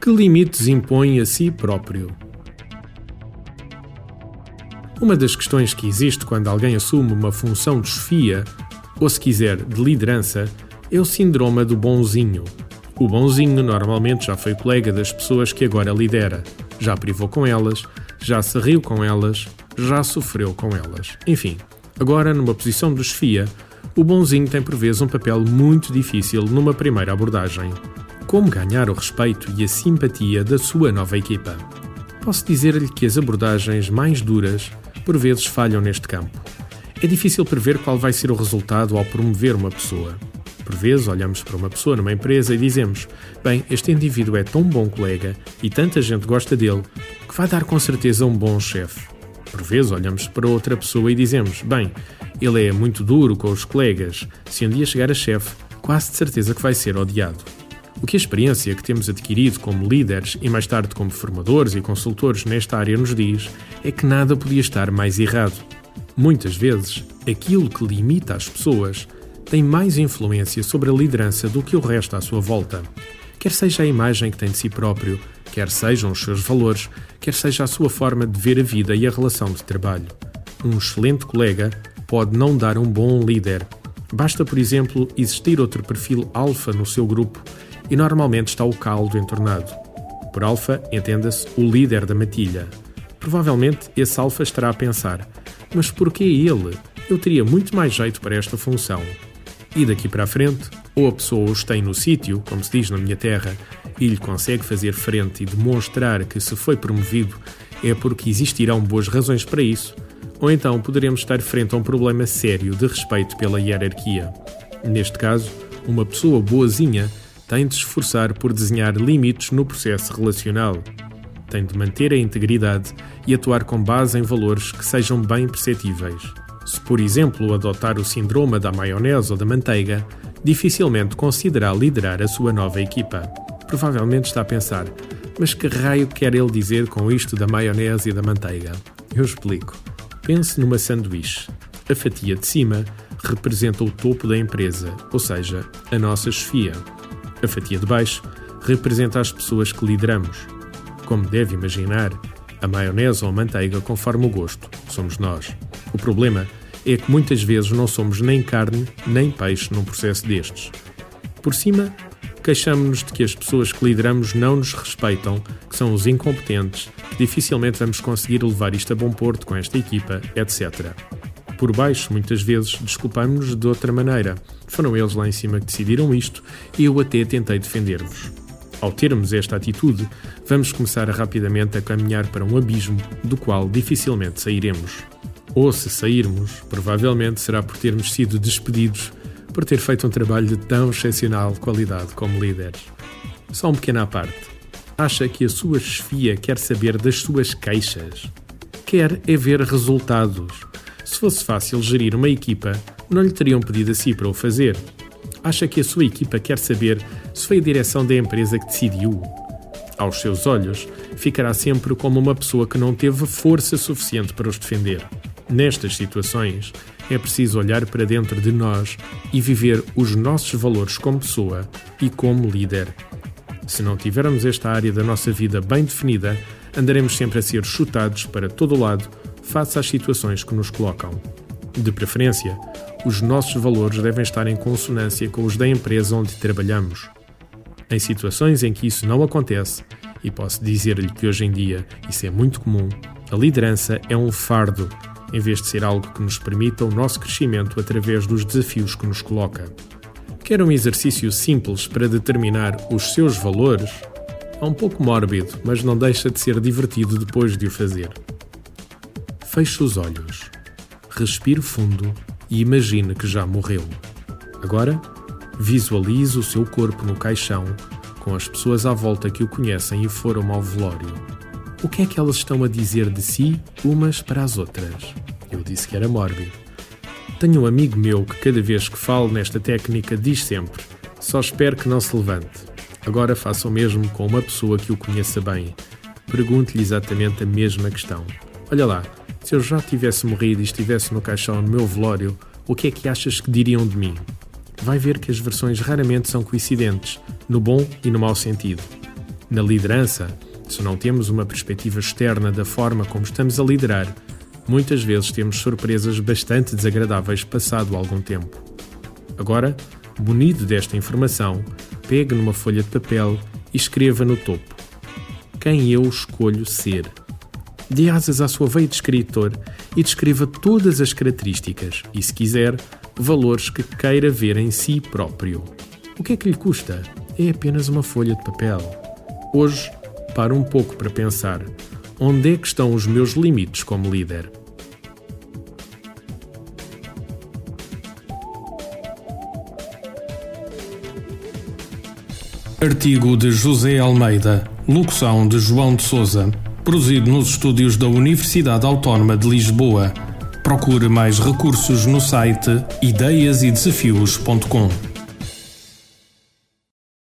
Que limites impõe a si próprio? Uma das questões que existe quando alguém assume uma função de chefia, ou se quiser, de liderança, é o síndrome do bonzinho. O bonzinho normalmente já foi colega das pessoas que agora lidera, já privou com elas, já se riu com elas, já sofreu com elas. Enfim, agora numa posição de chefia, o bonzinho tem por vezes um papel muito difícil numa primeira abordagem como ganhar o respeito e a simpatia da sua nova equipa. Posso dizer-lhe que as abordagens mais duras por vezes falham neste campo. É difícil prever qual vai ser o resultado ao promover uma pessoa. Por vezes olhamos para uma pessoa numa empresa e dizemos: Bem, este indivíduo é tão bom colega e tanta gente gosta dele que vai dar com certeza um bom chefe. Por vezes olhamos para outra pessoa e dizemos: Bem, ele é muito duro com os colegas, se um dia chegar a chefe, quase de certeza que vai ser odiado. O que a experiência que temos adquirido como líderes e mais tarde como formadores e consultores nesta área nos diz é que nada podia estar mais errado. Muitas vezes, aquilo que limita as pessoas tem mais influência sobre a liderança do que o resto à sua volta. Quer seja a imagem que tem de si próprio, quer sejam os seus valores, quer seja a sua forma de ver a vida e a relação de trabalho. Um excelente colega pode não dar um bom líder. Basta, por exemplo, existir outro perfil alfa no seu grupo e normalmente está o caldo entornado. Por alfa, entenda-se o líder da matilha. Provavelmente esse alfa estará a pensar: mas porquê ele? Eu teria muito mais jeito para esta função. E daqui para a frente, ou a pessoa os tem no sítio, como se diz na minha terra, e lhe consegue fazer frente e demonstrar que se foi promovido é porque existirão boas razões para isso, ou então poderemos estar frente a um problema sério de respeito pela hierarquia. Neste caso, uma pessoa boazinha tem de se esforçar por desenhar limites no processo relacional. Tem de manter a integridade e atuar com base em valores que sejam bem perceptíveis. Se, por exemplo, adotar o síndrome da maionese ou da manteiga, dificilmente considerará liderar a sua nova equipa. Provavelmente está a pensar: mas que raio quer ele dizer com isto da maionese e da manteiga? Eu explico. Pense numa sanduíche. A fatia de cima representa o topo da empresa, ou seja, a nossa chefia. A fatia de baixo representa as pessoas que lideramos. Como deve imaginar, a maionese ou a manteiga conforme o gosto, somos nós. O problema é que muitas vezes não somos nem carne nem peixe num processo destes. Por cima, queixamos-nos de que as pessoas que lideramos não nos respeitam, que são os incompetentes, dificilmente vamos conseguir levar isto a bom porto com esta equipa, etc. Por baixo, muitas vezes, desculpamos-nos de outra maneira. Foram eles lá em cima que decidiram isto e eu até tentei defender-vos. Ao termos esta atitude, vamos começar rapidamente a caminhar para um abismo do qual dificilmente sairemos. Ou se sairmos, provavelmente será por termos sido despedidos por ter feito um trabalho de tão excepcional qualidade como líderes. Só um pequeno à parte. Acha que a sua chefia quer saber das suas queixas? Quer é ver resultados se fosse fácil gerir uma equipa, não lhe teriam pedido a si para o fazer. Acha que a sua equipa quer saber se foi a direção da empresa que decidiu? Aos seus olhos, ficará sempre como uma pessoa que não teve força suficiente para os defender. Nestas situações, é preciso olhar para dentro de nós e viver os nossos valores como pessoa e como líder. Se não tivermos esta área da nossa vida bem definida, andaremos sempre a ser chutados para todo lado face às situações que nos colocam. De preferência, os nossos valores devem estar em consonância com os da empresa onde trabalhamos. Em situações em que isso não acontece, e posso dizer-lhe que hoje em dia isso é muito comum, a liderança é um fardo, em vez de ser algo que nos permita o nosso crescimento através dos desafios que nos coloca. Quer um exercício simples para determinar os seus valores? É um pouco mórbido, mas não deixa de ser divertido depois de o fazer. Feche os olhos, respire fundo e imagine que já morreu. Agora, visualize o seu corpo no caixão, com as pessoas à volta que o conhecem e foram ao velório. O que é que elas estão a dizer de si umas para as outras? Eu disse que era mórbido. Tenho um amigo meu que, cada vez que falo nesta técnica, diz sempre: Só espero que não se levante. Agora faça o mesmo com uma pessoa que o conheça bem. Pergunte-lhe exatamente a mesma questão. Olha lá, se eu já tivesse morrido e estivesse no caixão no meu velório, o que é que achas que diriam de mim? Vai ver que as versões raramente são coincidentes, no bom e no mau sentido. Na liderança, se não temos uma perspectiva externa da forma como estamos a liderar, muitas vezes temos surpresas bastante desagradáveis passado algum tempo. Agora, munido desta informação, pegue numa folha de papel e escreva no topo: Quem eu escolho ser? Dê asas à sua veia de escritor e descreva todas as características e, se quiser, valores que queira ver em si próprio. O que é que lhe custa? É apenas uma folha de papel. Hoje, pare um pouco para pensar: onde é que estão os meus limites como líder? Artigo de José Almeida, locução de João de Souza, produzido nos estúdios da Universidade Autónoma de Lisboa. Procure mais recursos no site ideiasedesafios.com.